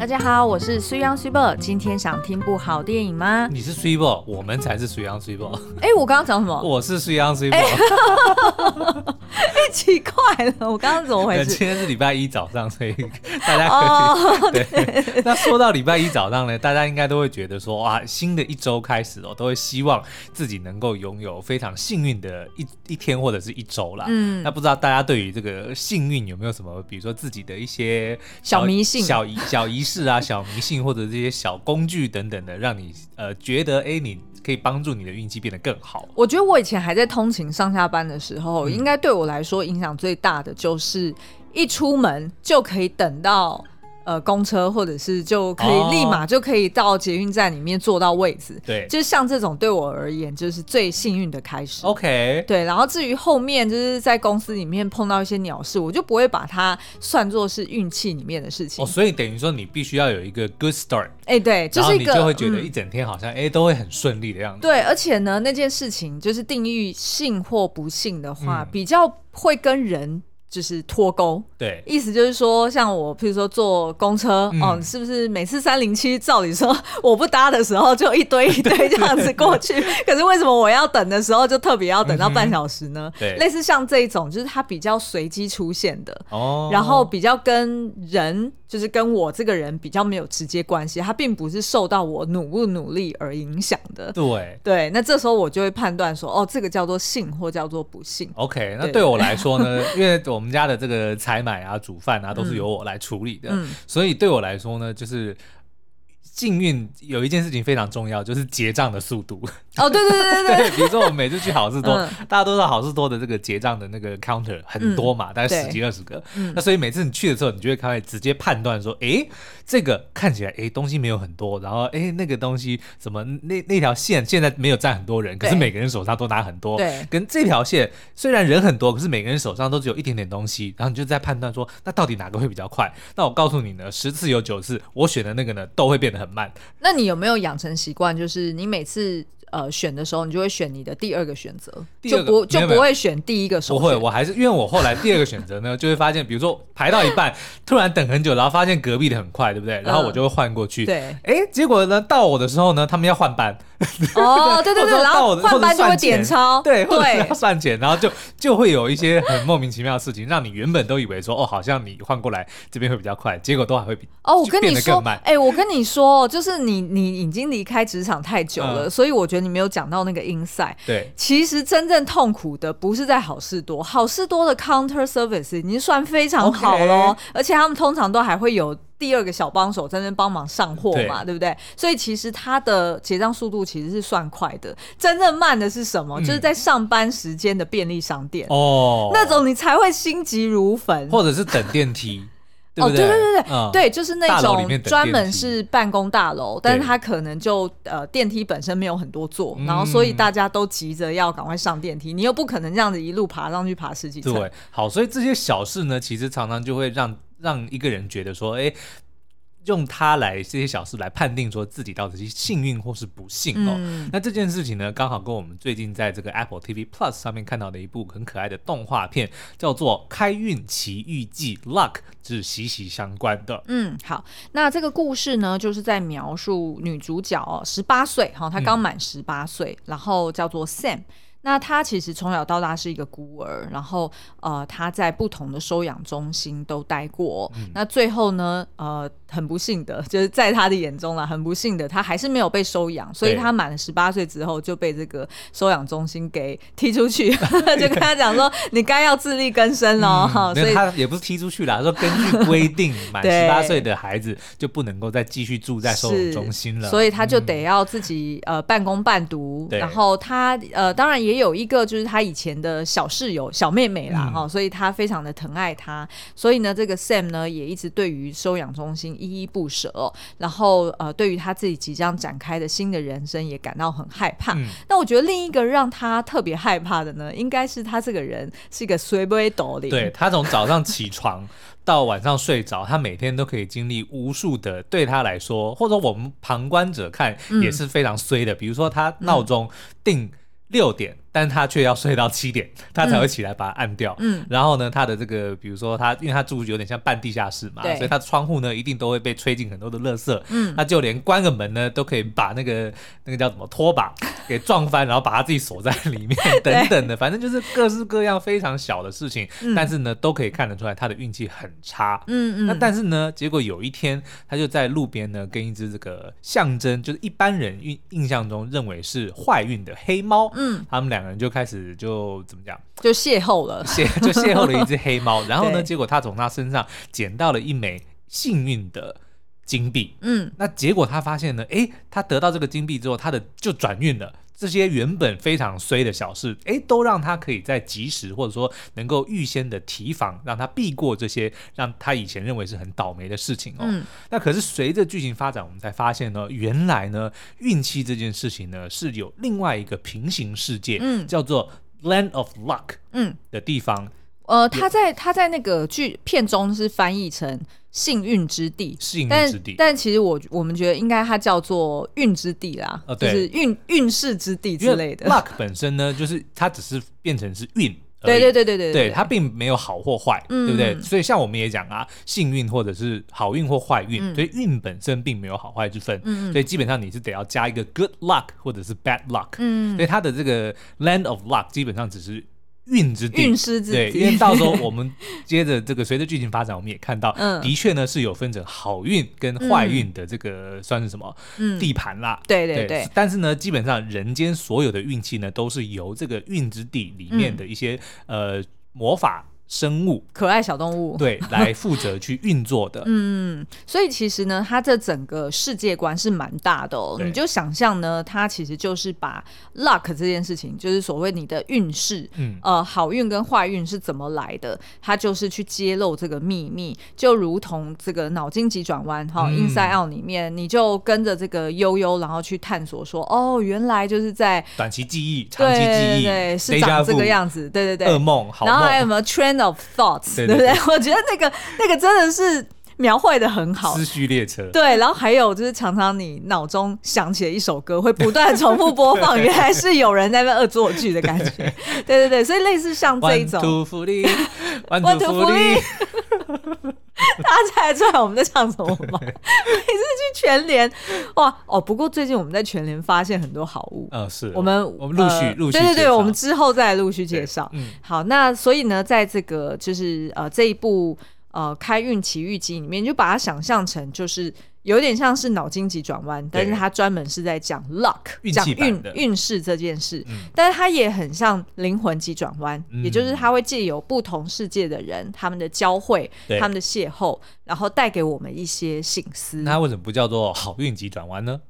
大家好，我是水央水宝，今天想听部好电影吗？你是水宝，我们才是水央水宝。哎，我刚刚讲什么？我是水央水宝。哎，奇怪了，我刚刚怎么回事？今天是礼拜一早上，所以大家可以、oh, 对。对那说到礼拜一早上呢，大家应该都会觉得说，哇，新的一周开始哦，都会希望自己能够拥有非常幸运的一一天或者是一周啦。嗯。那不知道大家对于这个幸运有没有什么，比如说自己的一些小迷信、小仪小仪式啊、小迷信或者这些小工具等等的，让你呃觉得哎，你可以帮助你的运气变得更好。我觉得我以前还在通勤上下班的时候，嗯、应该对我来说影响最大的就是一出门就可以等到。呃，公车或者是就可以立马就可以到捷运站里面坐到位置，对，就是像这种对我而言就是最幸运的开始。OK，对，然后至于后面就是在公司里面碰到一些鸟事，我就不会把它算作是运气里面的事情。哦，所以等于说你必须要有一个 good start，哎，对，就是一个，你就会觉得一整天好像哎、嗯、都会很顺利的样子。对，而且呢，那件事情就是定义幸或不幸的话，嗯、比较会跟人。就是脱钩，对，意思就是说，像我，譬如说坐公车，嗯、哦，是不是每次三零七照理说我不搭的时候就一堆一堆 这样子过去，可是为什么我要等的时候就特别要等到半小时呢？对，类似像这一种，就是它比较随机出现的，哦，然后比较跟人。就是跟我这个人比较没有直接关系，他并不是受到我努不努力而影响的。对对，那这时候我就会判断说，哦，这个叫做幸或叫做不幸。OK，那对我 来说呢，因为我们家的这个采买啊、煮饭啊都是由我来处理的，嗯，所以对我来说呢，就是。幸运有一件事情非常重要，就是结账的速度。哦，对对对对 对，比如说我们每次去好事多，嗯、大家都知道好事多的这个结账的那个 counter 很多嘛，嗯、大概十几二十个。嗯、那所以每次你去的时候，你就会开始直接判断说，哎、欸，这个看起来哎东西没有很多，然后哎、欸、那个东西什么那那条线现在没有站很多人，可是每个人手上都拿很多。对，跟这条线虽然人很多，可是每个人手上都只有一点点东西，然后你就在判断说，那到底哪个会比较快？那我告诉你呢，十次有九次我选的那个呢都会变得很慢。那你有没有养成习惯，就是你每次呃选的时候，你就会选你的第二个选择，就不就不会选第一个首选？不会，我还是因为我后来第二个选择呢，就会发现，比如说排到一半，突然等很久，然后发现隔壁的很快，对不对？然后我就会换过去。对，哎，结果呢，到我的时候呢，他们要换班。哦，对对对，然后换班就会点钞，对，或者要算钱，然后就就会有一些很莫名其妙的事情，让你原本都以为说，哦，好像你换过来这边会比较快，结果都还会比哦，我跟你说，哎，我跟你说，就是你你已经离开职场太久了，所以我觉得你没有讲到那个 inside。对，其实真正痛苦的不是在好事多，好事多的 counter service 已经算非常好喽，而且他们通常都还会有。第二个小帮手在那帮忙上货嘛，对，对不对？所以其实他的结账速度其实是算快的。真正慢的是什么？嗯、就是在上班时间的便利商店哦，那种你才会心急如焚，或者是等电梯，对不对？哦，对对对对，嗯、对，就是那种专门是办公大楼，但是它可能就呃电梯本身没有很多座，然后所以大家都急着要赶快上电梯，你又不可能这样子一路爬上去爬十几层。对，好，所以这些小事呢，其实常常就会让。让一个人觉得说，哎，用它来这些小事来判定说自己到底是幸运或是不幸哦。嗯、那这件事情呢，刚好跟我们最近在这个 Apple TV Plus 上面看到的一部很可爱的动画片，叫做《开运奇遇记》（Luck） 是息息相关的。嗯，好，那这个故事呢，就是在描述女主角哦，十八岁哈，她刚满十八岁，嗯、然后叫做 Sam。那他其实从小到大是一个孤儿，然后呃，他在不同的收养中心都待过。嗯、那最后呢，呃，很不幸的，就是在他的眼中啦，很不幸的，他还是没有被收养，所以他满了十八岁之后就被这个收养中心给踢出去，就跟他讲说，你该要自力更生了哈。所以他也不是踢出去啦，说根据规定，满十八岁的孩子就不能够再继续住在收养中心了，所以他就得要自己呃半工半读，然后他呃当然也。也有一个就是他以前的小室友小妹妹啦哈，嗯、所以他非常的疼爱她，所以呢，这个 Sam 呢也一直对于收养中心依依不舍，哦，然后呃，对于他自己即将展开的新的人生也感到很害怕。嗯、那我觉得另一个让他特别害怕的呢，应该是他这个人是一个随不会抖的，对，他从早上起床到晚上睡着，他每天都可以经历无数的对他来说，或者我们旁观者看也是非常衰的，嗯、比如说他闹钟定六点，但他却要睡到七点，他才会起来把它按掉。嗯，然后呢，他的这个，比如说他，因为他住有点像半地下室嘛，所以他的窗户呢，一定都会被吹进很多的垃圾。嗯，他就连关个门呢，都可以把那个那个叫什么拖把 给撞翻，然后把他自己锁在里面，等等的，反正就是各式各样非常小的事情。嗯但是呢，都可以看得出来他的运气很差。嗯嗯。那但是呢，结果有一天，他就在路边呢，跟一只这个象征，就是一般人印印象中认为是坏运的黑猫。嗯，他们俩。两个人就开始就怎么讲，就邂逅了，邂就邂逅了一只黑猫，然后呢，结果他从他身上捡到了一枚幸运的金币，嗯，那结果他发现呢，哎，他得到这个金币之后，他的就转运了。这些原本非常衰的小事，哎，都让他可以在及时或者说能够预先的提防，让他避过这些让他以前认为是很倒霉的事情哦。嗯、那可是随着剧情发展，我们才发现呢，原来呢，运气这件事情呢是有另外一个平行世界，嗯，叫做 Land of Luck，嗯的地方。嗯呃，他在他在那个剧片中是翻译成幸运之地，幸运之地。但其实我我们觉得应该它叫做运之地啦，哦、就是运运势之地之类的。luck 本身呢，就是它只是变成是运，对对对对对，对它并没有好或坏，嗯、对不对？所以像我们也讲啊，幸运或者是好运或坏运，嗯、所以运本身并没有好坏之分，嗯、所以基本上你是得要加一个 good luck 或者是 bad luck，嗯，所以它的这个 land of luck 基本上只是。运之地，运势之地，对，因为到时候我们接着这个随着剧情发展，我们也看到，的确呢是有分成好运跟坏运的这个算是什么地盘啦，对对对。但是呢，基本上人间所有的运气呢，都是由这个运之地里面的一些呃魔法。生物，可爱小动物，对，来负责去运作的。嗯，所以其实呢，它这整个世界观是蛮大的哦。你就想象呢，它其实就是把 luck 这件事情，就是所谓你的运势，嗯，呃，好运跟坏运是怎么来的，它就是去揭露这个秘密，就如同这个脑筋急转弯哈，Inside Out 里面，你就跟着这个悠悠，然后去探索说，哦，原来就是在短期记忆、长期记忆，对，是长这个样子，对对对，噩梦，好梦，然后还有没有 trend of thoughts，对不对？我觉得那个那个真的是描绘的很好，思绪列车。对，然后还有就是常常你脑中想起了一首歌，会不断重复播放，原来是有人在那恶作剧的感觉。对对对，所以类似像这一种。万福利，万福利。大家猜得出来我们在唱什么吗？每次去全联，哇哦！不过最近我们在全联发现很多好物。嗯，是我们我们陆续陆续对对对，我们之后再来陆续介绍。嗯，好，那所以呢，在这个就是呃这一部呃开运奇遇记里面，就把它想象成就是。有点像是脑筋急转弯，但是他专门是在讲 luck，讲运运势这件事。嗯、但是他也很像灵魂急转弯，嗯、也就是他会借由不同世界的人，他们的交汇，对他们的邂逅，然后带给我们一些醒思。那他为什么不叫做好运急转弯呢？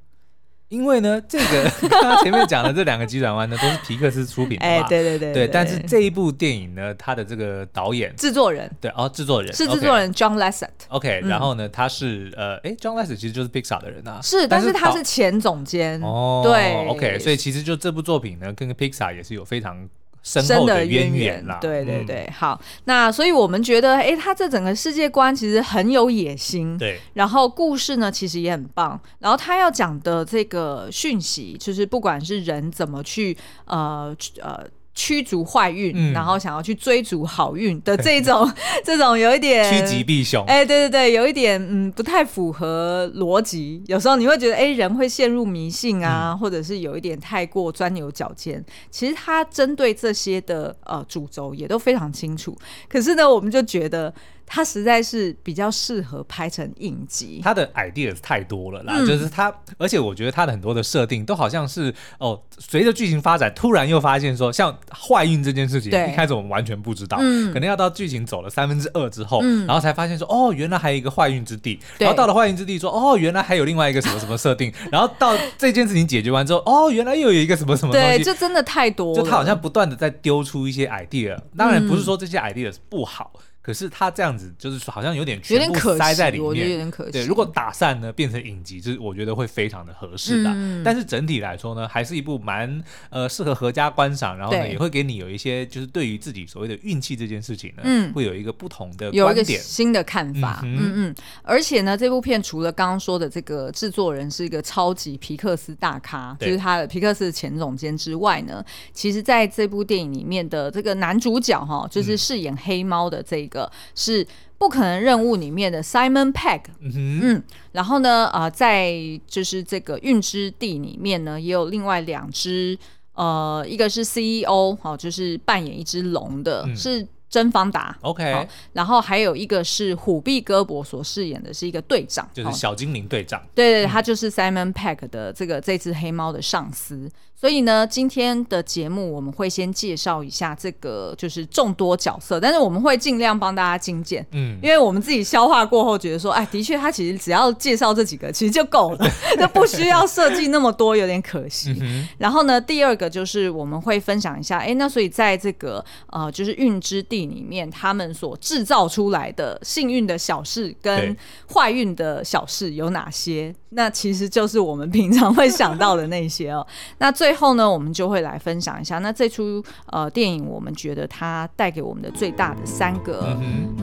因为呢，这个 刚刚前面讲的这两个急转弯呢，都是皮克斯出品的嘛。哎，对对对，对。但是这一部电影呢，它的这个导演、制作人，对哦，制作人是制作人 John Lasseter。OK，然后呢，他是呃，哎，John Lasseter 其实就是 Pixar 的人啊。是，但是他是前总监。哦，对。OK，所以其实就这部作品呢，跟 Pixar 也是有非常。深厚的渊源啦，对对对，嗯、好，那所以我们觉得，哎，他这整个世界观其实很有野心，对，然后故事呢其实也很棒，然后他要讲的这个讯息，就是不管是人怎么去，呃呃。驱逐坏运，嗯、然后想要去追逐好运的这种，这种有一点趋吉避凶。哎，对对对，有一点嗯不太符合逻辑。有时候你会觉得，哎，人会陷入迷信啊，嗯、或者是有一点太过钻牛角尖。其实他针对这些的呃主轴也都非常清楚。可是呢，我们就觉得。它实在是比较适合拍成影集，它的 ideas 太多了啦，嗯、就是它，而且我觉得它的很多的设定都好像是哦，随着剧情发展，突然又发现说，像坏运这件事情，一开始我们完全不知道，嗯、可能要到剧情走了三分之二之后，嗯、然后才发现说，哦，原来还有一个坏运之地，对。然后到了坏运之地说，哦，原来还有另外一个什么什么设定，然后到这件事情解决完之后，哦，原来又有一个什么什么东西，对，就真的太多，就他好像不断的在丢出一些 idea，当然不是说这些 ideas 不好。可是他这样子就是好像有点有点可塞在里面，我觉得有点可惜。对，如果打散呢变成影集，就是我觉得会非常的合适的。嗯、但是整体来说呢，还是一部蛮呃适合合家观赏，然后呢也会给你有一些就是对于自己所谓的运气这件事情呢，嗯，会有一个不同的观点，有一个新的看法。嗯嗯，嗯，而且呢，这部片除了刚刚说的这个制作人是一个超级皮克斯大咖，就是他的皮克斯的前总监之外呢，其实在这部电影里面的这个男主角哈，就是饰演黑猫的这个。嗯是不可能任务里面的 Simon Pegg，嗯，嗯，然后呢，呃，在就是这个运之地里面呢，也有另外两只，呃，一个是 CEO，好，就是扮演一只龙的，嗯、是。甄方达，OK，然后还有一个是虎臂胳膊所饰演的是一个队长，就是小精灵队长，对对，他就是 Simon Pegg 的这个这只黑猫的上司。所以呢，今天的节目我们会先介绍一下这个就是众多角色，但是我们会尽量帮大家精简，嗯，因为我们自己消化过后觉得说，哎，的确他其实只要介绍这几个其实就够了，就不需要设计那么多，有点可惜。嗯、然后呢，第二个就是我们会分享一下，哎，那所以在这个呃就是运之地。里面他们所制造出来的幸运的小事跟坏运的小事有哪些？那其实就是我们平常会想到的那些哦。那最后呢，我们就会来分享一下，那这出呃电影，我们觉得它带给我们的最大的三个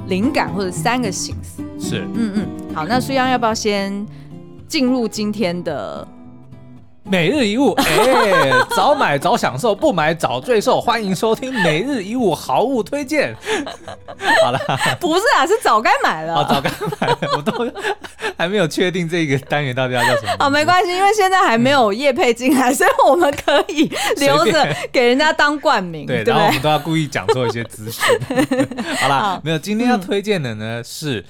灵感或者三个心思。是，嗯嗯。好，那苏央要不要先进入今天的？每日一物，哎、欸，早买早享受，不买早罪受。欢迎收听每日一物好物推荐。好了，不是啊，是早该买了。哦，早该买了，我都 还没有确定这个单元到底要叫什么。哦，没关系，因为现在还没有叶配进来，嗯、所以我们可以留着给人家当冠名。对，对，然后我们都要故意讲错一些资讯。好了，好没有，今天要推荐的呢、嗯、是。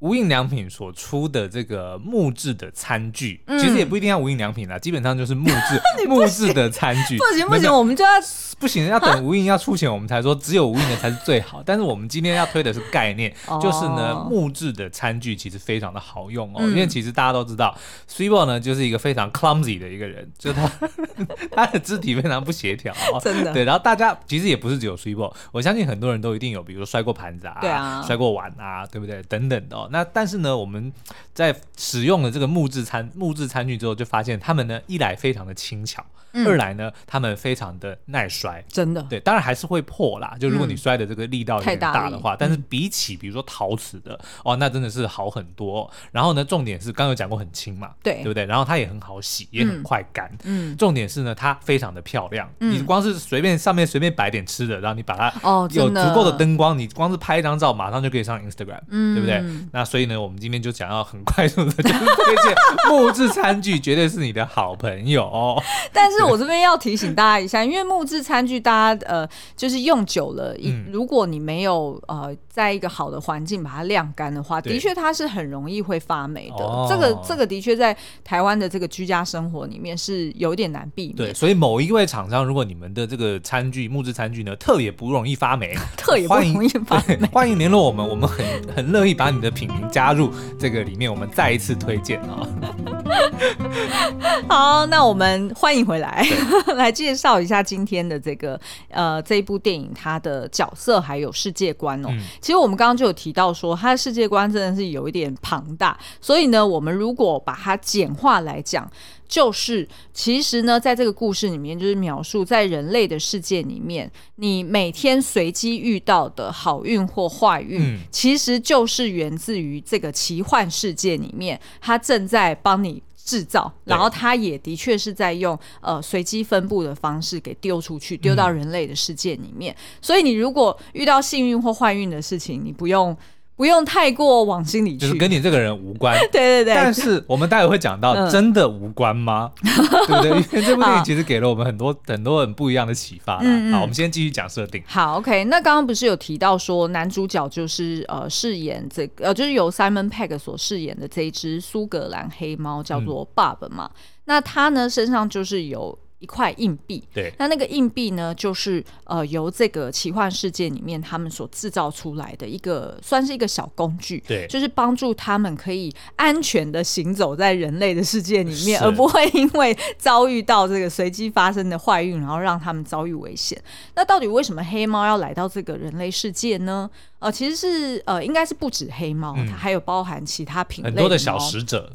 无印良品所出的这个木质的餐具，嗯、其实也不一定要无印良品啦，基本上就是木质 木质的餐具。不行不行，我们就要不行，要等无印要出钱，我们才说只有无印的才是最好。但是我们今天要推的是概念，哦、就是呢木质的餐具其实非常的好用哦，嗯、因为其实大家都知道，Swebo 呢就是一个非常 clumsy 的一个人，就是他 他的肢体非常不协调、哦，真的。对，然后大家其实也不是只有 Swebo，我相信很多人都一定有，比如说摔过盘子啊，对啊，摔过碗啊，对不对？等等的、哦。那但是呢，我们在使用了这个木质餐木质餐具之后，就发现他们呢，一来非常的轻巧，嗯、二来呢，他们非常的耐摔，真的。对，当然还是会破啦。就如果你摔的这个力道有点大的话，嗯、但是比起比如说陶瓷的，哦，那真的是好很多、哦。然后呢，重点是刚刚有讲过很轻嘛，对，对不对？然后它也很好洗，也很快干。嗯，重点是呢，它非常的漂亮。嗯、你光是随便上面随便摆点吃的，然后你把它哦，有足够的灯光，你光是拍一张照，马上就可以上 Instagram，嗯，对不对？那所以呢，我们今天就想要很快速的，就推荐木质餐具，绝对是你的好朋友、哦。但是我这边要提醒大家一下，因为木质餐具大家呃，就是用久了，嗯、如果你没有呃，在一个好的环境把它晾干的话，的确它是很容易会发霉的。哦、这个这个的确在台湾的这个居家生活里面是有点难避免。对，所以某一位厂商，如果你们的这个餐具木质餐具呢，特别不容易发霉，特别不容易发霉，欢迎联络我们，我们很很乐意把你的品您加入这个里面，我们再一次推荐啊。好，那我们欢迎回来，来介绍一下今天的这个呃这一部电影它的角色还有世界观哦。嗯、其实我们刚刚就有提到说，它的世界观真的是有一点庞大，所以呢，我们如果把它简化来讲，就是其实呢，在这个故事里面，就是描述在人类的世界里面，你每天随机遇到的好运或坏运，嗯、其实就是源自于这个奇幻世界里面，它正在帮你制造，然后它也的确是在用呃随机分布的方式给丢出去，丢到人类的世界里面。嗯、所以你如果遇到幸运或坏运的事情，你不用。不用太过往心里去，就是跟你这个人无关。对对对。但是我们待会会讲到，真的无关吗？对不对？因为这部电影其实给了我们很多很多很不一样的启发。嗯嗯。好，我们先继续讲设定。好，OK。那刚刚不是有提到说，男主角就是呃饰演这个呃，就是由 Simon Pegg 所饰演的这一只苏格兰黑猫，叫做 Bob 嘛。那他呢身上就是有一块硬币，对，那那个硬币呢，就是呃由这个奇幻世界里面他们所制造出来的一个，算是一个小工具，对，就是帮助他们可以安全的行走在人类的世界里面，而不会因为遭遇到这个随机发生的坏运，然后让他们遭遇危险。那到底为什么黑猫要来到这个人类世界呢？呃，其实是呃，应该是不止黑猫，嗯、它还有包含其他品类很多的小使者。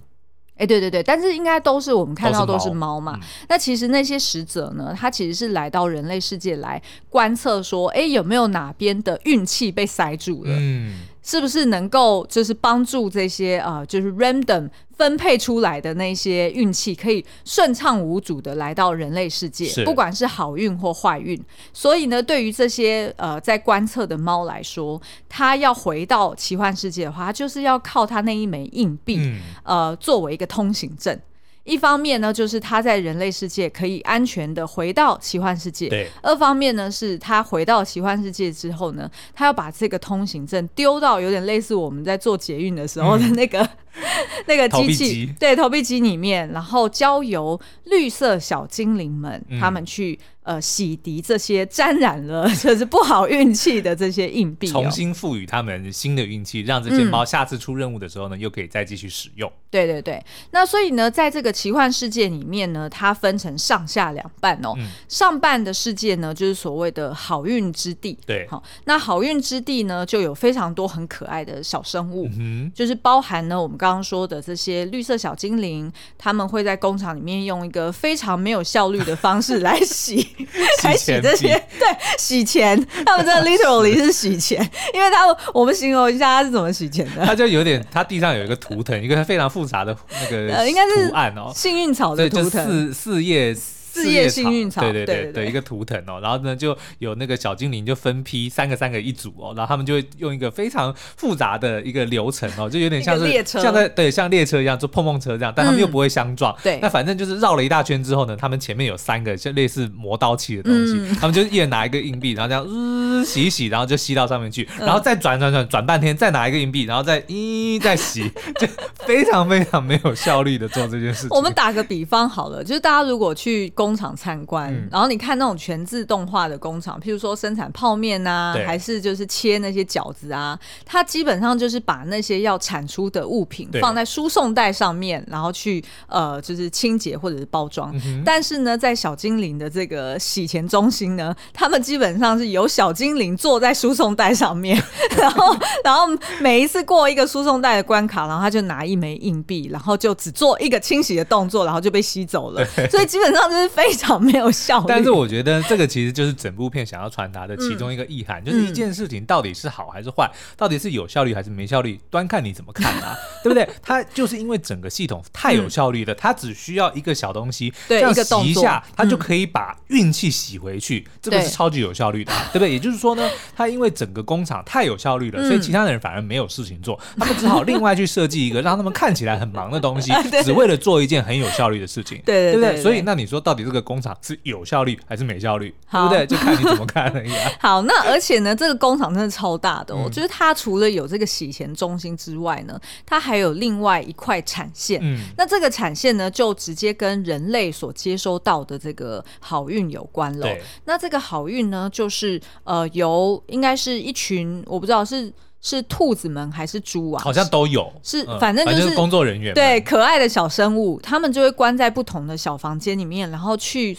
哎，对对对，但是应该都是我们看到都是猫嘛。嗯、那其实那些使者呢，他其实是来到人类世界来观测，说，哎，有没有哪边的运气被塞住了？嗯。是不是能够就是帮助这些呃，就是 random 分配出来的那些运气，可以顺畅无阻的来到人类世界，不管是好运或坏运。所以呢，对于这些呃在观测的猫来说，它要回到奇幻世界的话，它就是要靠它那一枚硬币，嗯、呃，作为一个通行证。一方面呢，就是他在人类世界可以安全的回到奇幻世界；二方面呢，是他回到奇幻世界之后呢，他要把这个通行证丢到有点类似我们在做捷运的时候的那个、嗯、那个机器，对，投币机里面，然后交由绿色小精灵们、嗯、他们去。呃，洗涤这些沾染了 就是不好运气的这些硬币，重新赋予他们新的运气，让这些猫下次出任务的时候呢，嗯、又可以再继续使用。对对对，那所以呢，在这个奇幻世界里面呢，它分成上下两半哦。嗯、上半的世界呢，就是所谓的好运之地。对，好，那好运之地呢，就有非常多很可爱的小生物，嗯、就是包含呢我们刚刚说的这些绿色小精灵，他们会在工厂里面用一个非常没有效率的方式来洗。来洗这些，对，洗钱，他们真的 literally 是洗钱，因为他们我们形容一下他是怎么洗钱的，他就有点，他地上有一个图腾，一个非常复杂的那个呃，应该是图案哦，幸运草的图腾，四四叶。四叶幸运草，对对对对，一个图腾哦，然后呢，就有那个小精灵就分批三个三个一组哦，然后他们就会用一个非常复杂的一个流程哦，就有点像是列车，像在对像列车一样，就碰碰车这样，但他们又不会相撞。对，那反正就是绕了一大圈之后呢，他们前面有三个像类似磨刀器的东西，他们就一人拿一个硬币，然后这样嗯洗一洗，然后就吸到上面去，然后再转转转转半天，再拿一个硬币，然后再咦再洗，就非常非常没有效率的做这件事情。我们打个比方好了，就是大家如果去。工厂参观，嗯、然后你看那种全自动化的工厂，譬如说生产泡面啊，还是就是切那些饺子啊，它基本上就是把那些要产出的物品放在输送带上面，然后去呃就是清洁或者是包装。嗯、但是呢，在小精灵的这个洗钱中心呢，他们基本上是由小精灵坐在输送带上面，然后 然后每一次过一个输送带的关卡，然后他就拿一枚硬币，然后就只做一个清洗的动作，然后就被吸走了。所以基本上就是。非常没有效率，但是我觉得这个其实就是整部片想要传达的其中一个意涵，嗯、就是一件事情到底是好还是坏，到底是有效率还是没效率，端看你怎么看啊，对不对？它就是因为整个系统太有效率了，它只需要一个小东西，对，这样洗一下，它就可以把运气洗回去，这个是超级有效率的，对不对？也就是说呢，它因为整个工厂太有效率了，所以其他的人反而没有事情做，他们只好另外去设计一个让他们看起来很忙的东西，只为了做一件很有效率的事情，对对不对？所以那你说到底？这个工厂是有效率还是没效率，好对不对？就看你怎么看而已啊。好，那而且呢，这个工厂真的超大的哦，嗯、就是它除了有这个洗钱中心之外呢，它还有另外一块产线。嗯，那这个产线呢，就直接跟人类所接收到的这个好运有关了。那这个好运呢，就是呃，由应该是一群我不知道是。是兔子们还是猪啊？好像都有，是反正就是工作人员，对，可爱的小生物，他们就会关在不同的小房间里面，然后去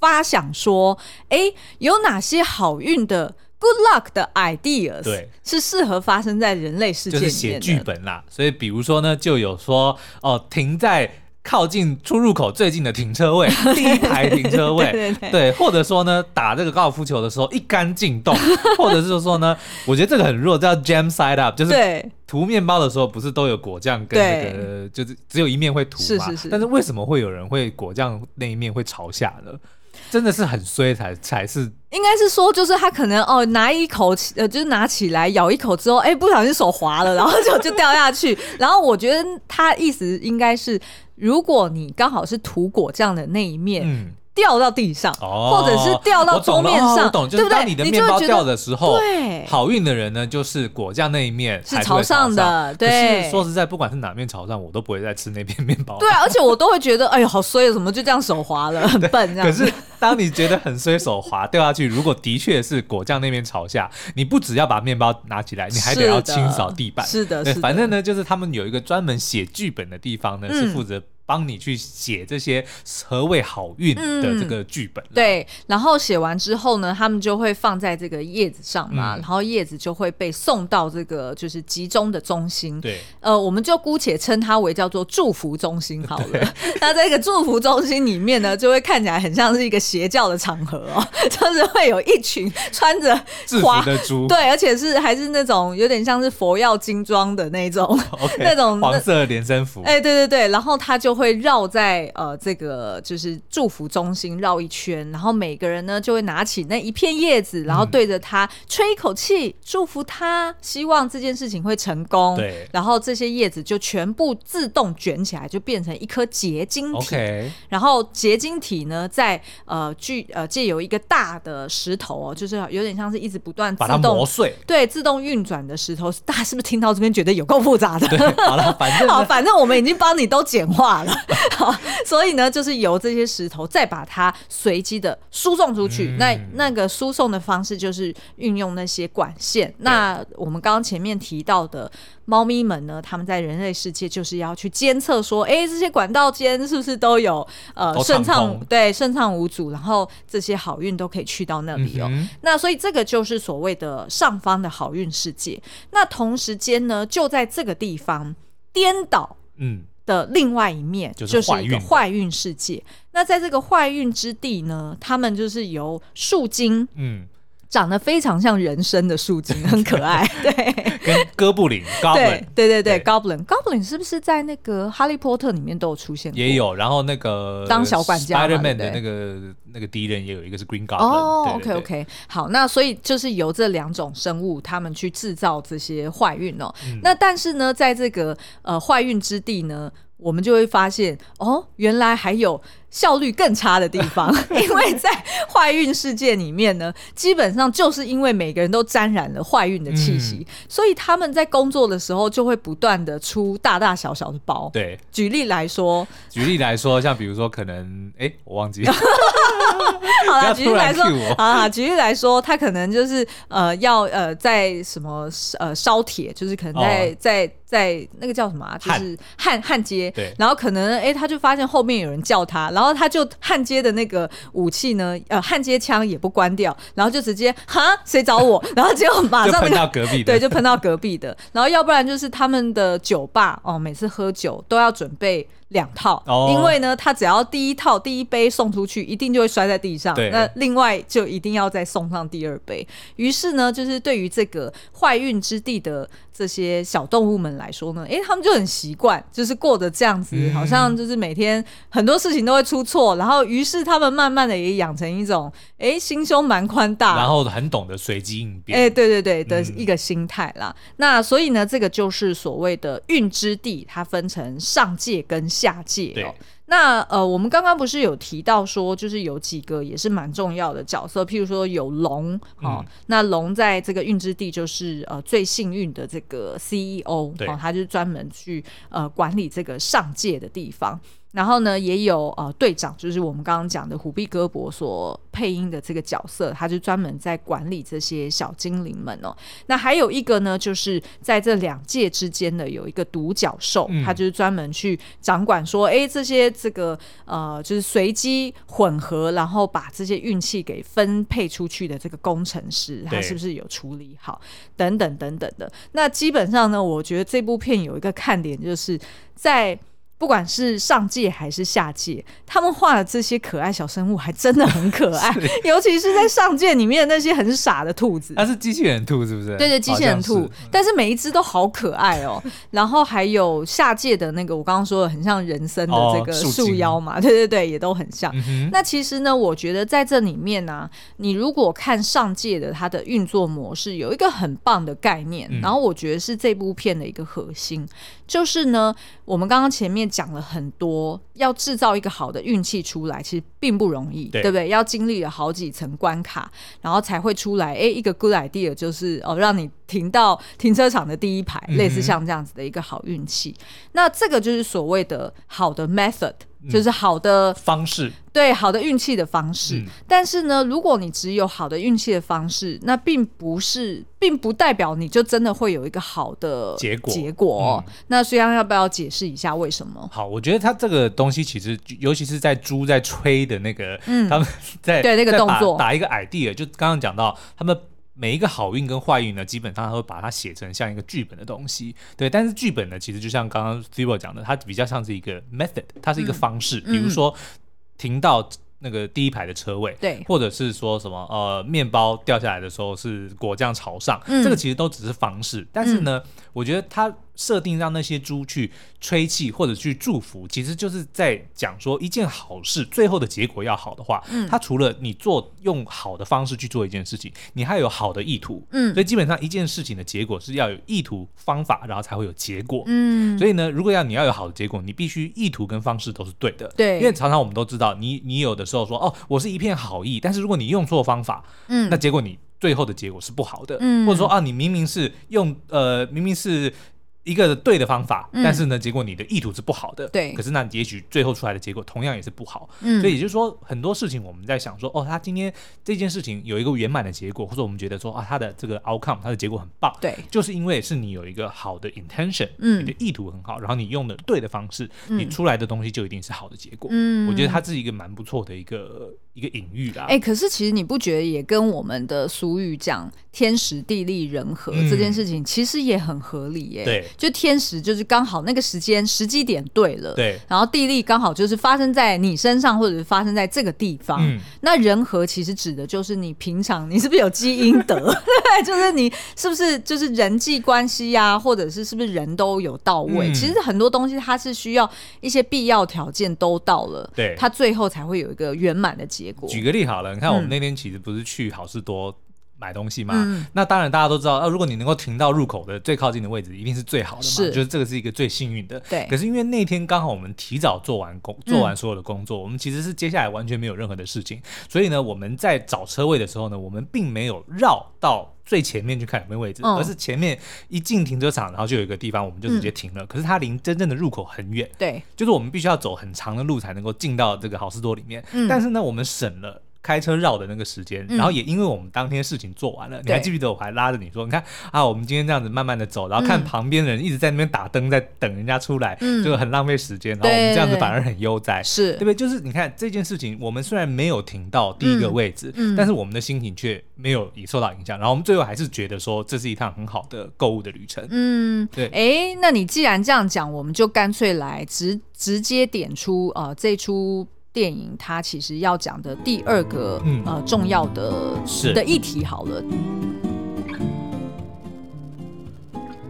发想说，哎，有哪些好运的 good luck 的 ideas，对，是适合发生在人类世界里面的，就是写剧本啦。所以比如说呢，就有说哦，停在。靠近出入口最近的停车位，第一排停车位，对，对，对，对，或者说呢，打这个高尔夫球的时候一杆进洞，或者是说呢，我觉得这个很弱，叫 jam side up，就是涂面包的时候不是都有果酱跟那个，就是只有一面会涂嘛，是是是，但是为什么会有人会果酱那一面会朝下呢？真的是很衰才才是，应该是说就是他可能哦拿一口起呃就是拿起来咬一口之后，哎不小心手滑了，然后就就掉下去，然后我觉得他意思应该是。如果你刚好是土果这样的那一面，掉到地上，哦、或者是掉到桌面上，我懂，哦、我懂，对不对？当你的面包掉的时候，对，好运的人呢，就是果酱那一面是朝上的。对，是说实在，不管是哪面朝上，我都不会再吃那片面包。对啊，而且我都会觉得，哎呦，好衰，怎么就这样手滑了，很笨这样。可是当你觉得很衰，手滑掉下去，如果的确是果酱那面朝下，你不只要把面包拿起来，你还得要清扫地板。是的，是的。反正呢，就是他们有一个专门写剧本的地方呢，是负责。帮你去写这些何谓好运的这个剧本，嗯，对，然后写完之后呢，他们就会放在这个叶子上嘛，嗯、然后叶子就会被送到这个就是集中的中心，对，呃，我们就姑且称它为叫做祝福中心好了。那这个祝福中心里面呢，就会看起来很像是一个邪教的场合哦，就是会有一群穿着制服的猪，对，而且是还是那种有点像是佛耀金装的那种 那种黄色连身服，哎，对对对，然后他就。会绕在呃这个就是祝福中心绕一圈，然后每个人呢就会拿起那一片叶子，然后对着它吹一口气，祝福他，希望这件事情会成功。对，然后这些叶子就全部自动卷起来，就变成一颗结晶体。然后结晶体呢，在呃具呃借由一个大的石头哦，就是有点像是一直不断自动把它磨碎，对，自动运转的石头。大家是不是听到这边觉得有够复杂的？对，好了，反正 好，反正我们已经帮你都简化了。好，所以呢，就是由这些石头再把它随机的输送出去。嗯、那那个输送的方式就是运用那些管线。那我们刚刚前面提到的猫咪们呢，他们在人类世界就是要去监测说，哎，这些管道间是不是都有呃顺畅？对，顺畅无阻，然后这些好运都可以去到那里哦。嗯、那所以这个就是所谓的上方的好运世界。那同时间呢，就在这个地方颠倒，嗯。的另外一面就是一个坏运世界。那在这个坏运之地呢，他们就是由树精，嗯，长得非常像人参的树精，很可爱。对，跟哥布林，Goblin，对对对，Goblin，Goblin 是不是在那个哈利波特里面都有出现过？也有。然后那个当小管家，Spider-Man 的那个那个敌人也有一个是 Green Goblin。哦，OK OK，好，那所以就是由这两种生物，他们去制造这些坏运哦。那但是呢，在这个呃坏运之地呢，我们就会发现哦，原来还有效率更差的地方，因为在坏运世界里面呢，基本上就是因为每个人都沾染了坏运的气息，嗯、所以他们在工作的时候就会不断的出大大小小的包。对，举例来说，举例来说，像比如说可能，哎，我忘记了。好了，举例来说，啊，举例来说，他可能就是呃，要呃，在什么呃烧铁，就是可能在、哦、在在那个叫什么啊，就是焊焊接。对，然后可能哎，他就发现后面有人叫他。然后他就焊接的那个武器呢，呃，焊接枪也不关掉，然后就直接哈，谁找我？然后结果马上、喷到隔壁的，对，就喷到隔壁的。然后要不然就是他们的酒吧哦，每次喝酒都要准备。两套，因为呢，他只要第一套第一杯送出去，一定就会摔在地上。对，那另外就一定要再送上第二杯。于是呢，就是对于这个坏运之地的这些小动物们来说呢，哎，他们就很习惯，就是过着这样子，嗯、好像就是每天很多事情都会出错。然后，于是他们慢慢的也养成一种，哎，心胸蛮宽大，然后很懂得随机应变。哎，对对对的一个心态啦。嗯、那所以呢，这个就是所谓的运之地，它分成上界跟。下界哦，那呃，我们刚刚不是有提到说，就是有几个也是蛮重要的角色，譬如说有龙哦，嗯、那龙在这个运之地就是呃最幸运的这个 CEO 对。哦，他就是专门去呃管理这个上界的地方。然后呢，也有呃队长，就是我们刚刚讲的虎臂胳膊所配音的这个角色，他就专门在管理这些小精灵们哦。那还有一个呢，就是在这两界之间的有一个独角兽，嗯、他就是专门去掌管说，哎，这些这个呃，就是随机混合，然后把这些运气给分配出去的这个工程师，他是不是有处理好？等等等等的。那基本上呢，我觉得这部片有一个看点，就是在。不管是上界还是下界，他们画的这些可爱小生物还真的很可爱，尤其是在上界里面的那些很傻的兔子。它是机器人兔是不是？对对，机器人兔，是但是每一只都好可爱哦。然后还有下界的那个，我刚刚说的很像人参的这个树妖嘛，哦、对对对，也都很像。嗯、那其实呢，我觉得在这里面呢、啊，你如果看上界的它的运作模式，有一个很棒的概念，嗯、然后我觉得是这部片的一个核心，就是呢，我们刚刚前面。面讲了很多，要制造一个好的运气出来，其实并不容易，对，对不对？要经历了好几层关卡，然后才会出来。哎，一个 good idea 就是哦，让你停到停车场的第一排，嗯、类似像这样子的一个好运气。那这个就是所谓的好的 method。就是好的方式，对，好的运气的方式。嗯、但是呢，如果你只有好的运气的方式，那并不是，并不代表你就真的会有一个好的结果。结果，嗯、那虽然要不要解释一下为什么？好，我觉得他这个东西其实，尤其是在猪在吹的那个，嗯、他们在对那个动作打一个 idea，就刚刚讲到他们。每一个好运跟坏运呢，基本上他会把它写成像一个剧本的东西，对。但是剧本呢，其实就像刚刚 Zero 讲的，它比较像是一个 method，它是一个方式。嗯、比如说停到那个第一排的车位，对，或者是说什么呃，面包掉下来的时候是果酱朝上，嗯、这个其实都只是方式。但是呢，嗯、我觉得它。设定让那些猪去吹气或者去祝福，其实就是在讲说一件好事，最后的结果要好的话，嗯，它除了你做用好的方式去做一件事情，你还有好的意图，嗯，所以基本上一件事情的结果是要有意图、方法，然后才会有结果，嗯，所以呢，如果要你要有好的结果，你必须意图跟方式都是对的，对，因为常常我们都知道，你你有的时候说哦，我是一片好意，但是如果你用错方法，嗯，那结果你最后的结果是不好的，嗯，或者说啊，你明明是用呃，明明是。一个对的方法，但是呢，结果你的意图是不好的。对，可是那也许最后出来的结果同样也是不好。嗯，所以也就是说，很多事情我们在想说，哦，他今天这件事情有一个圆满的结果，或者我们觉得说啊，他的这个 outcome，他的结果很棒。对，就是因为是你有一个好的 intention，嗯，你的意图很好，然后你用的对的方式，你出来的东西就一定是好的结果。嗯，我觉得它是一个蛮不错的一个一个隐喻啦。哎，可是其实你不觉得也跟我们的俗语讲天时地利人和这件事情其实也很合理耶？对，就天时就是。刚好那个时间时机点对了，对，然后地利刚好就是发生在你身上，或者是发生在这个地方。嗯，那人和其实指的就是你平常你是不是有基因德？对，就是你是不是就是人际关系呀、啊，或者是是不是人都有到位？嗯、其实很多东西它是需要一些必要条件都到了，对，它最后才会有一个圆满的结果。举个例好了，你看我们那天其实不是去好事多。买东西嘛，嗯、那当然大家都知道，啊，如果你能够停到入口的最靠近的位置，一定是最好的嘛，是就是这个是一个最幸运的。对。可是因为那天刚好我们提早做完工，做完所有的工作，嗯、我们其实是接下来完全没有任何的事情，所以呢，我们在找车位的时候呢，我们并没有绕到最前面去看有没有位置，嗯、而是前面一进停车场，然后就有一个地方，我们就直接停了。嗯、可是它离真正的入口很远，对，就是我们必须要走很长的路才能够进到这个好事多里面。嗯、但是呢，我们省了。开车绕的那个时间，然后也因为我们当天事情做完了，你还记不记得我还拉着你说，你看啊，我们今天这样子慢慢的走，然后看旁边的人一直在那边打灯，在等人家出来，就很浪费时间，然后我们这样子反而很悠哉，是对不对？就是你看这件事情，我们虽然没有停到第一个位置，但是我们的心情却没有也受到影响，然后我们最后还是觉得说这是一趟很好的购物的旅程。嗯，对。哎，那你既然这样讲，我们就干脆来直直接点出呃这出。电影它其实要讲的第二个、嗯、呃重要的是。的议题好了，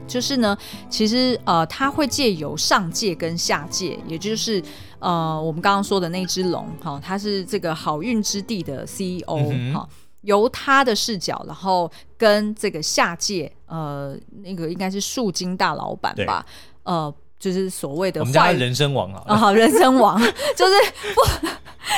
就是呢，其实呃，它会借由上界跟下界，也就是呃，我们刚刚说的那只龙哈，它是这个好运之地的 CEO 哈、由他的视角，然后跟这个下界呃，那个应该是树金大老板吧，呃。就是所谓的，我们家人生王啊，好，人生王 就是不，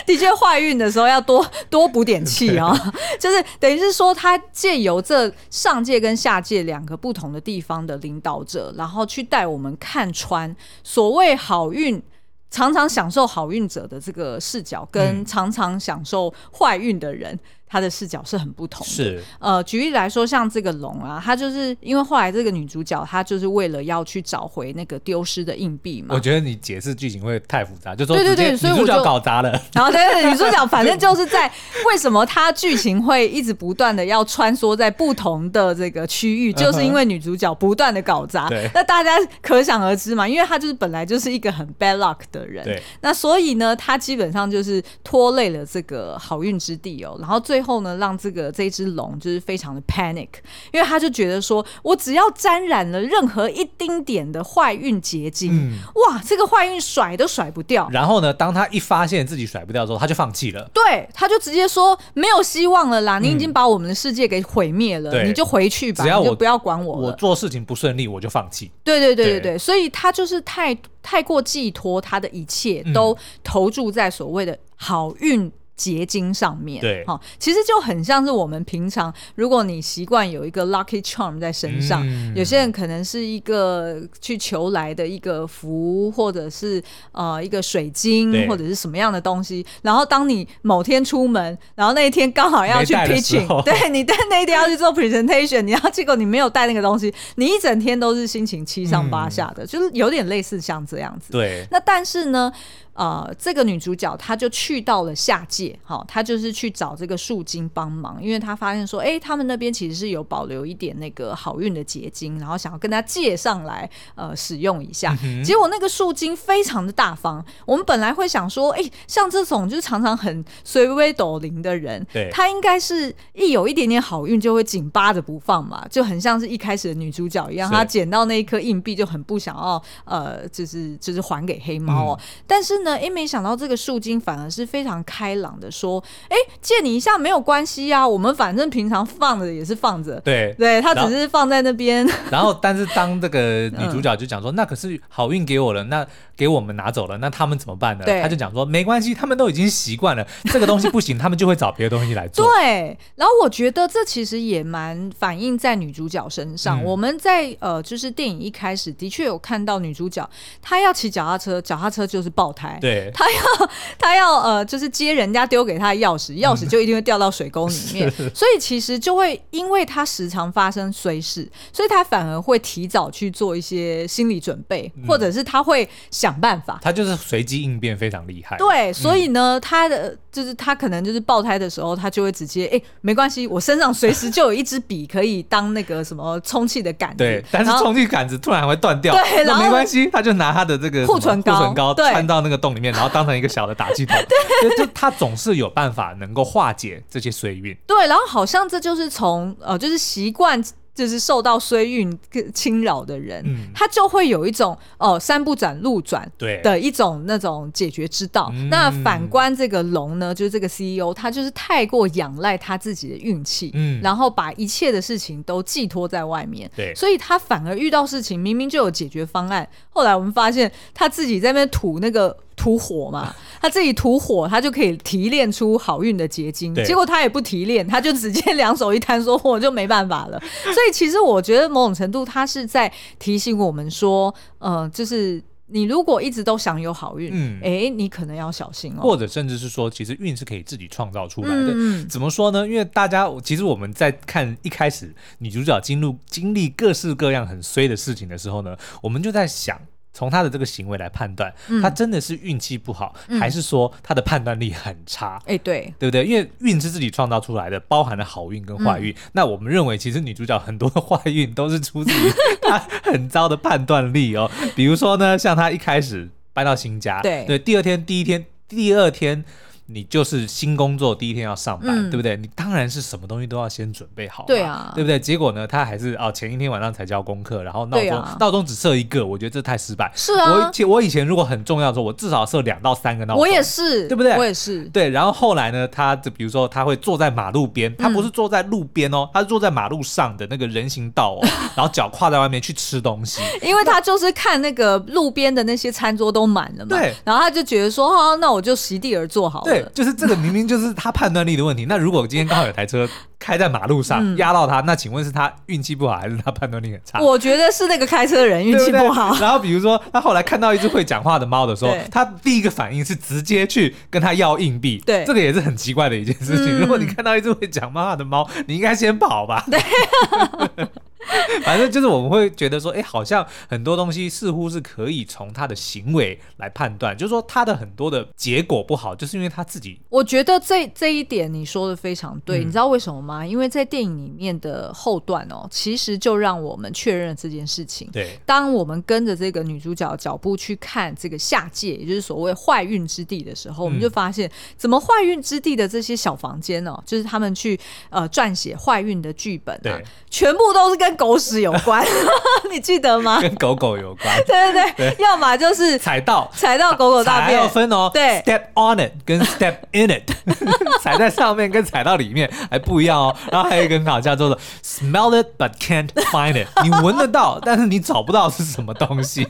的确坏运的时候要多多补点气啊，就是等于是说他借由这上界跟下界两个不同的地方的领导者，然后去带我们看穿所谓好运，常常享受好运者的这个视角，跟常常享受坏运的人。他的视角是很不同的。是，呃，举例来说，像这个龙啊，他就是因为后来这个女主角，她就是为了要去找回那个丢失的硬币嘛。我觉得你解释剧情会太复杂，就说对对对，所以女主角搞砸了。然后对对，女主角反正 就是在为什么她剧情会一直不断的要穿梭在不同的这个区域，就是因为女主角不断的搞砸。对，那大家可想而知嘛，因为她就是本来就是一个很 bad luck 的人。对，那所以呢，她基本上就是拖累了这个好运之地哦，然后最最后呢，让这个这只龙就是非常的 panic，因为他就觉得说，我只要沾染了任何一丁点的坏运结晶，嗯、哇，这个坏运甩都甩不掉。然后呢，当他一发现自己甩不掉之后，他就放弃了。对，他就直接说没有希望了啦，你已经把我们的世界给毁灭了，嗯、你就回去吧，只要我你就不要管我了。我做事情不顺利，我就放弃。对对对对对，对所以他就是太太过寄托他的一切都投注在所谓的好运。结晶上面，对，哈，其实就很像是我们平常，如果你习惯有一个 lucky charm 在身上，嗯、有些人可能是一个去求来的一个符，或者是呃一个水晶，或者是什么样的东西。然后当你某天出门，然后那一天刚好要去 pitching，对 你但那一天要去做 presentation，你要结果你没有带那个东西，你一整天都是心情七上八下的，嗯、就是有点类似像这样子。对，那但是呢？呃，这个女主角她就去到了下界，好、哦，她就是去找这个树精帮忙，因为她发现说，哎，他们那边其实是有保留一点那个好运的结晶，然后想要跟她借上来，呃，使用一下。嗯、结果那个树精非常的大方，我们本来会想说，哎，像这种就是常常很随微抖灵的人，对，她应该是一有一点点好运就会紧扒着不放嘛，就很像是一开始的女主角一样，她捡到那一颗硬币就很不想要，呃，就是就是还给黑猫哦，嗯、但是呢。哎，没想到这个树精反而是非常开朗的，说：“哎，借你一下没有关系啊，我们反正平常放着也是放着。”对，对他只是放在那边。然后，但是当这个女主角就讲说：“嗯、那可是好运给我了，那给我们拿走了，那他们怎么办呢？”对他就讲说：“没关系，他们都已经习惯了 这个东西不行，他们就会找别的东西来做。”对。然后我觉得这其实也蛮反映在女主角身上。嗯、我们在呃，就是电影一开始的确有看到女主角她要骑脚踏车，脚踏车就是爆胎。对，她要她要呃，就是接人家丢给她的钥匙，钥匙就一定会掉到水沟里面，嗯、所以其实就会因为她时常发生衰事，所以她反而会提早去做一些心理准备，嗯、或者是她会想办法，他就是随机应变非常厉害。对，所以呢，嗯、他的就是他可能就是爆胎的时候，他就会直接哎、欸，没关系，我身上随时就有一支笔可以当那个什么充气的杆子，对，但是充气杆子突然会断掉，对，然后没关系，他就拿他的这个护唇膏，护唇膏穿到那个洞里面，然后。当成一个小的打气筒，对，就他总是有办法能够化解这些衰运。对，然后好像这就是从呃，就是习惯。就是受到衰运侵扰的人，嗯、他就会有一种哦，山不转路转对。的一种那种解决之道。对那反观这个龙呢，就是这个 CEO，他就是太过仰赖他自己的运气，嗯，然后把一切的事情都寄托在外面，对，所以他反而遇到事情明明就有解决方案，后来我们发现他自己在那边吐那个吐火嘛，他自己吐火，他就可以提炼出好运的结晶，结果他也不提炼，他就直接两手一摊说 我就没办法了，所以。其实我觉得某种程度，他是在提醒我们说，呃，就是你如果一直都想有好运，嗯，哎，你可能要小心哦。或者甚至是说，其实运是可以自己创造出来的。嗯，怎么说呢？因为大家其实我们在看一开始女主角经历经历各式各样很衰的事情的时候呢，我们就在想。从他的这个行为来判断，嗯、他真的是运气不好，嗯、还是说他的判断力很差？哎、欸，对，对不对？因为运是自己创造出来的，包含了好运跟坏运。嗯、那我们认为，其实女主角很多的坏运都是出自于她很糟的判断力哦。比如说呢，像她一开始搬到新家，对对，第二天、第一天、第二天。你就是新工作第一天要上班，嗯、对不对？你当然是什么东西都要先准备好，对啊，对不对？结果呢，他还是哦，前一天晚上才交功课，然后闹钟、啊、闹钟只设一个，我觉得这太失败。是啊，我以前我以前如果很重要的时候，我至少设两到三个闹钟。我也是，对不对？我也是。对，然后后来呢，他就比如说他会坐在马路边，他不是坐在路边哦，他是坐在马路上的那个人行道哦，然后脚跨在外面去吃东西，因为他就是看那个路边的那些餐桌都满了嘛，对，然后他就觉得说，哦，那我就席地而坐好了。对，就是这个明明。就是他判断力的问题。那如果今天刚好有台车开在马路上压到他，那请问是他运气不好，还是他判断力很差？我觉得是那个开车的人运气不好。然后比如说，他后来看到一只会讲话的猫的时候，他第一个反应是直接去跟他要硬币。对，这个也是很奇怪的一件事情。如果你看到一只会讲话的猫，你应该先跑吧？对。反正就是我们会觉得说，哎、欸，好像很多东西似乎是可以从他的行为来判断，就是说他的很多的结果不好，就是因为他自己。我觉得这这一点你说的非常对，嗯、你知道为什么吗？因为在电影里面的后段哦，其实就让我们确认了这件事情。对，当我们跟着这个女主角的脚步去看这个下界，也就是所谓坏运之地的时候，嗯、我们就发现，怎么坏运之地的这些小房间哦，就是他们去呃撰写坏运的剧本啊，对全部都是跟。狗屎有关，你记得吗？跟狗狗有关，对对对，要么就是踩到踩到狗狗大便，还要分哦。对，step on it 跟 step in it，踩在上面跟踩到里面还不一样哦。然后还有一个很好叫做 smell it but can't find it，你闻得到，但是你找不到是什么东西。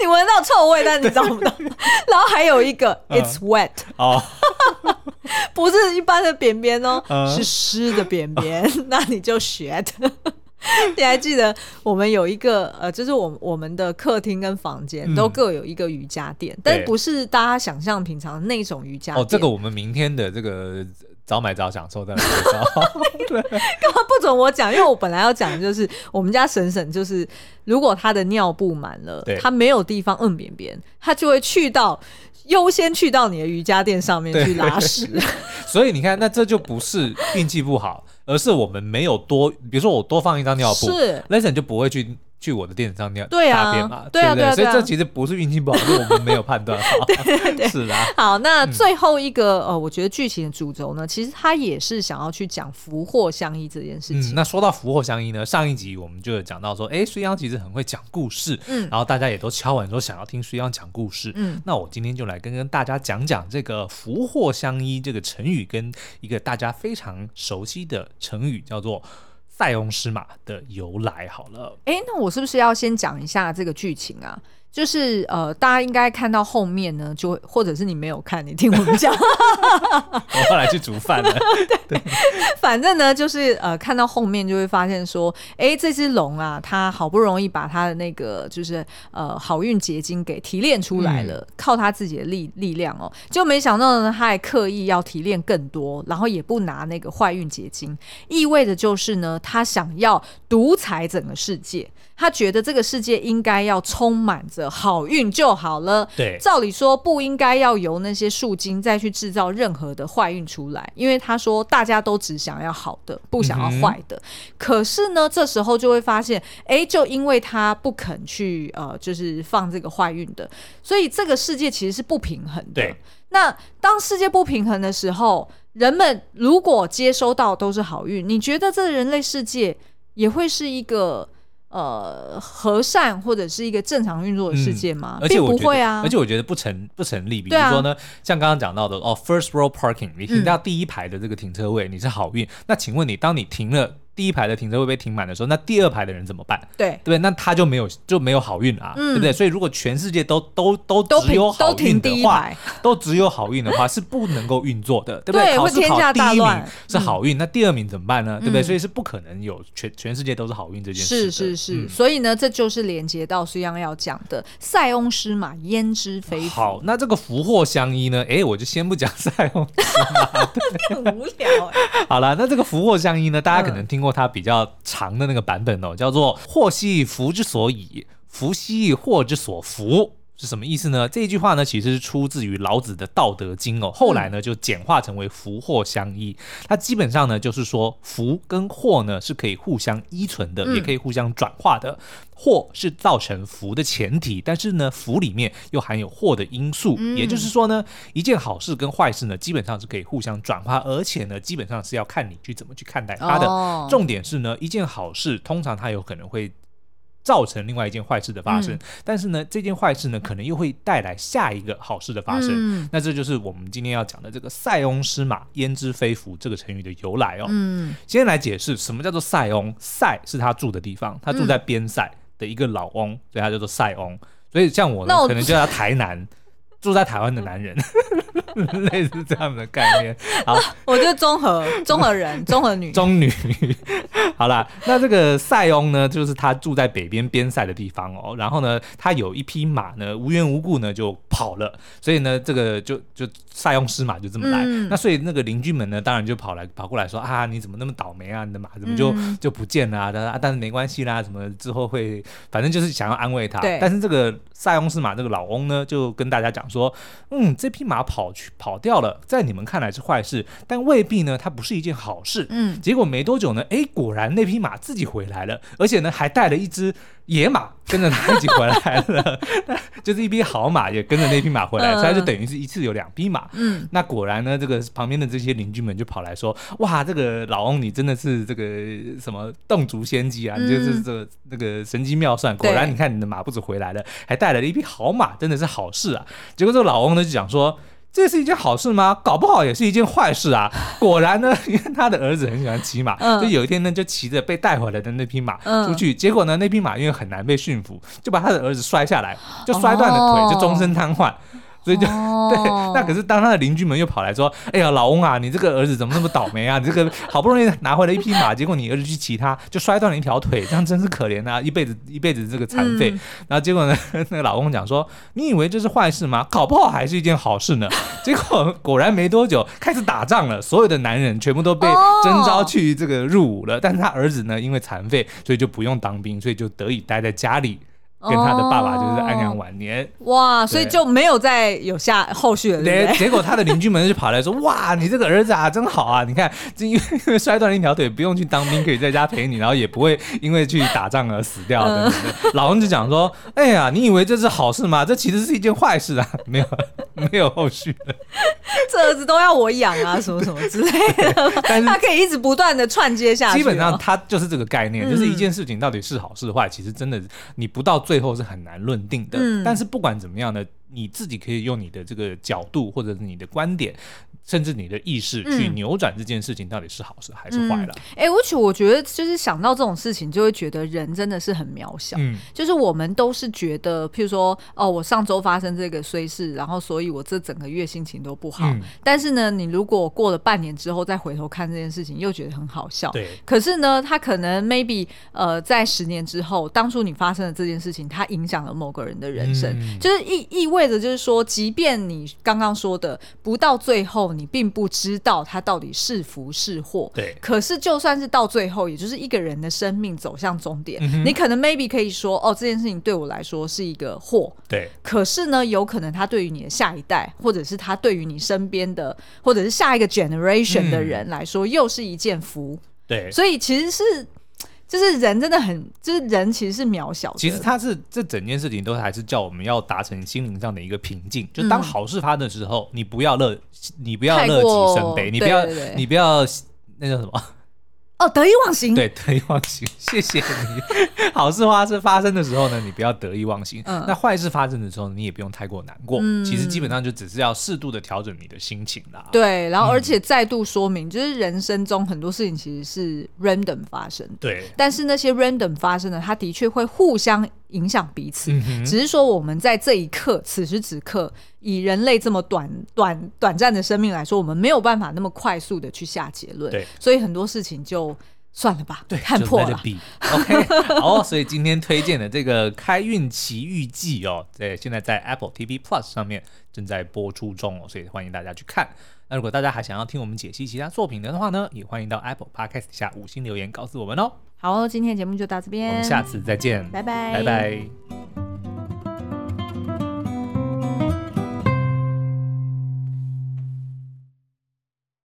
你闻到臭味，但是你找不到。然后还有一个 it's wet，哦，不是一般的便便哦，是湿的便便，那你就学的。你还记得我们有一个呃，就是我我们的客厅跟房间都各有一个瑜伽垫，嗯、但不是大家想象平常的那种瑜伽垫。哦，这个我们明天的这个早买早享受的。对，干嘛不准我讲？因为我本来要讲的就是我们家婶婶，就是如果她的尿布满了，对她没有地方摁便便，她就会去到优先去到你的瑜伽垫上面去拉屎。所以你看，那这就不是运气不好。而是我们没有多，比如说我多放一张尿布是，Lesson 就不会去去我的垫子上尿大便嘛，对不对啊？所以这其实不是运气不好，是我们没有判断 好。对对，是啊。好，那最后一个呃，我觉得剧情的主轴呢，其实它也是想要去讲福祸相依这件事情。那说到福祸相依呢，上一集我们就有讲到说，哎，水央其实很会讲故事，嗯，然后大家也都敲碗说想要听水央讲故事，嗯，那我今天就来跟跟大家讲讲这个福祸相依这个成语跟一个大家非常熟悉的成语叫做。塞翁失马的由来，好了，哎，那我是不是要先讲一下这个剧情啊？就是呃，大家应该看到后面呢，就或者是你没有看，你听我们讲。我后来去煮饭了。对，反正呢，就是呃，看到后面就会发现说，哎，这只龙啊，它好不容易把它的那个就是呃好运结晶给提炼出来了，嗯、靠它自己的力力量哦，就没想到呢，它还刻意要提炼更多，然后也不拿那个坏运结晶，意味着就是呢，他想要独裁整个世界。他觉得这个世界应该要充满着好运就好了。对，照理说不应该要由那些树精再去制造任何的坏运出来，因为他说大家都只想要好的，不想要坏的。嗯、可是呢，这时候就会发现，哎，就因为他不肯去呃，就是放这个坏运的，所以这个世界其实是不平衡的。对，那当世界不平衡的时候，人们如果接收到都是好运，你觉得这人类世界也会是一个？呃，和善或者是一个正常运作的世界吗？而且不会啊，而且我觉得不成不成立。比如说呢，啊、像刚刚讲到的哦，first row parking，你停到第一排的这个停车位，嗯、你是好运。那请问你，当你停了？第一排的停车位被停满的时候，那第二排的人怎么办？对，对不对？那他就没有就没有好运啊，对不对？所以如果全世界都都都只有好运的话，都只有好运的话，是不能够运作的，对不对？考试考第一名是好运，那第二名怎么办呢？对不对？所以是不可能有全全世界都是好运这件事。是是是，所以呢，这就是连接到水央要讲的“塞翁失马，焉知非福”。好，那这个福祸相依呢？哎，我就先不讲塞翁失马，很无聊哎。好了，那这个福祸相依呢？大家可能听过它比较。长的那个版本哦，叫做“祸兮福之所倚，福兮祸之所伏”，是什么意思呢？这一句话呢，其实是出自于老子的《道德经》哦，后来呢就简化成为“福祸相依”。它基本上呢就是说，福跟祸呢是可以互相依存的，也可以互相转化的。祸是造成福的前提，但是呢，福里面又含有祸的因素。也就是说呢，一件好事跟坏事呢，基本上是可以互相转化，而且呢，基本上是要看你去怎么去看待它的。重点是呢，一件好事通常它有可能会造成另外一件坏事的发生，但是呢，这件坏事呢，可能又会带来下一个好事的发生。那这就是我们今天要讲的这个“塞翁失马，焉知非福”这个成语的由来哦。嗯，先来解释什么叫做塞翁。塞是他住的地方，他住在边塞。的一个老翁，所以他叫做塞翁。所以像我呢，可能就叫台南，住在台湾的男人。类似这样的概念。好，我就综合综合人，综合女，中女。好啦，那这个塞翁呢，就是他住在北边边塞的地方哦。然后呢，他有一匹马呢，无缘无故呢就跑了，所以呢，这个就就塞翁失马就这么来。嗯、那所以那个邻居们呢，当然就跑来跑过来说啊，你怎么那么倒霉啊？你的马怎么就、嗯、就不见了啊？但是没关系啦，什么之后会，反正就是想要安慰他。但是这个塞翁失马这个老翁呢，就跟大家讲说，嗯，这匹马跑去跑掉了，在你们看来是坏事，但未必呢，它不是一件好事。嗯。结果没多久呢，哎，果然那匹马自己回来了，而且呢，还带了一只野马跟着他一起回来了，就是一匹好马也跟着那匹马回来，所以就等于是一次有两匹马。嗯。那果然呢，这个旁边的这些邻居们就跑来说，哇，这个老翁你真的是这个什么洞烛先机啊，你就是这个那个神机妙算，果然你看你的马不止回来了，还带来了一匹好马，真的是好事啊。结果这个老翁呢就讲说。这是一件好事吗？搞不好也是一件坏事啊！果然呢，因为他的儿子很喜欢骑马，嗯、就有一天呢，就骑着被带回来的那匹马出去。嗯、结果呢，那匹马因为很难被驯服，就把他的儿子摔下来，就摔断了腿，就终身瘫痪。所以就、哦、对，那可是当他的邻居们又跑来说：“哎呀，老翁啊，你这个儿子怎么那么倒霉啊？你这个好不容易拿回来一匹马，结果你儿子去骑它，就摔断了一条腿，这样真是可怜啊！一辈子一辈子这个残废。嗯、然后结果呢，那个老翁讲说：你以为这是坏事吗？搞不好还是一件好事呢。结果果然没多久开始打仗了，所有的男人全部都被征召去这个入伍了，哦、但是他儿子呢，因为残废，所以就不用当兵，所以就得以待在家里。”跟他的爸爸就是安享晚年，哦、哇，所以就没有再有下后续了。对，结果他的邻居们就跑来说：“哇，你这个儿子啊，真好啊！你看，这因为摔断了一条腿，不用去当兵，可以在家陪你，然后也不会因为去打仗而死掉。等等”老翁就讲说：“哎呀，你以为这是好事吗？这其实是一件坏事啊！没有，没有后续了。这儿子都要我养啊，什么什么之类的。但是他可以一直不断的串接下去。基本上他就是这个概念，就是一件事情到底是好是坏，其实真的你不到。最后是很难论定的，嗯、但是不管怎么样呢，你自己可以用你的这个角度或者是你的观点。甚至你的意识去扭转这件事情到底是好事还是坏了？哎、嗯，而且、欸、我觉得就是想到这种事情，就会觉得人真的是很渺小。嗯，就是我们都是觉得，譬如说，哦，我上周发生这个衰事，然后所以我这整个月心情都不好。嗯、但是呢，你如果过了半年之后再回头看这件事情，又觉得很好笑。对。可是呢，他可能 maybe 呃，在十年之后，当初你发生的这件事情，它影响了某个人的人生，嗯、就是意意味着就是说，即便你刚刚说的不到最后。你并不知道它到底是福是祸，对。可是就算是到最后，也就是一个人的生命走向终点，嗯、你可能 maybe 可以说，哦，这件事情对我来说是一个祸，对。可是呢，有可能他对于你的下一代，或者是他对于你身边的，或者是下一个 generation 的人来说，嗯、又是一件福，对。所以其实是。就是人真的很，就是人其实是渺小的。其实他是这整件事情都还是叫我们要达成心灵上的一个平静。就当好事发生的时候，嗯、你不要乐，你不要乐极生悲，你不要，你不要那叫什么？哦，得意忘形。对，得意忘形。谢谢你。好事发生发生的时候呢，你不要得意忘形。嗯。那坏事发生的时候，你也不用太过难过。嗯。其实基本上就只是要适度的调整你的心情啦。对，然后而且再度说明，嗯、就是人生中很多事情其实是 random 发生。对。但是那些 random 发生的，它的确会互相。影响彼此，嗯、只是说我们在这一刻，此时此刻，以人类这么短短短暂的生命来说，我们没有办法那么快速的去下结论。对，所以很多事情就算了吧，对，看破了。OK，好，所以今天推荐的这个《开运奇遇记》哦，对，现在在 Apple TV Plus 上面正在播出中哦，所以欢迎大家去看。那如果大家还想要听我们解析其他作品的话呢，也欢迎到 Apple Podcast 下五星留言告诉我们哦。好，今天的节目就到这边，我们下次再见，拜拜，拜拜。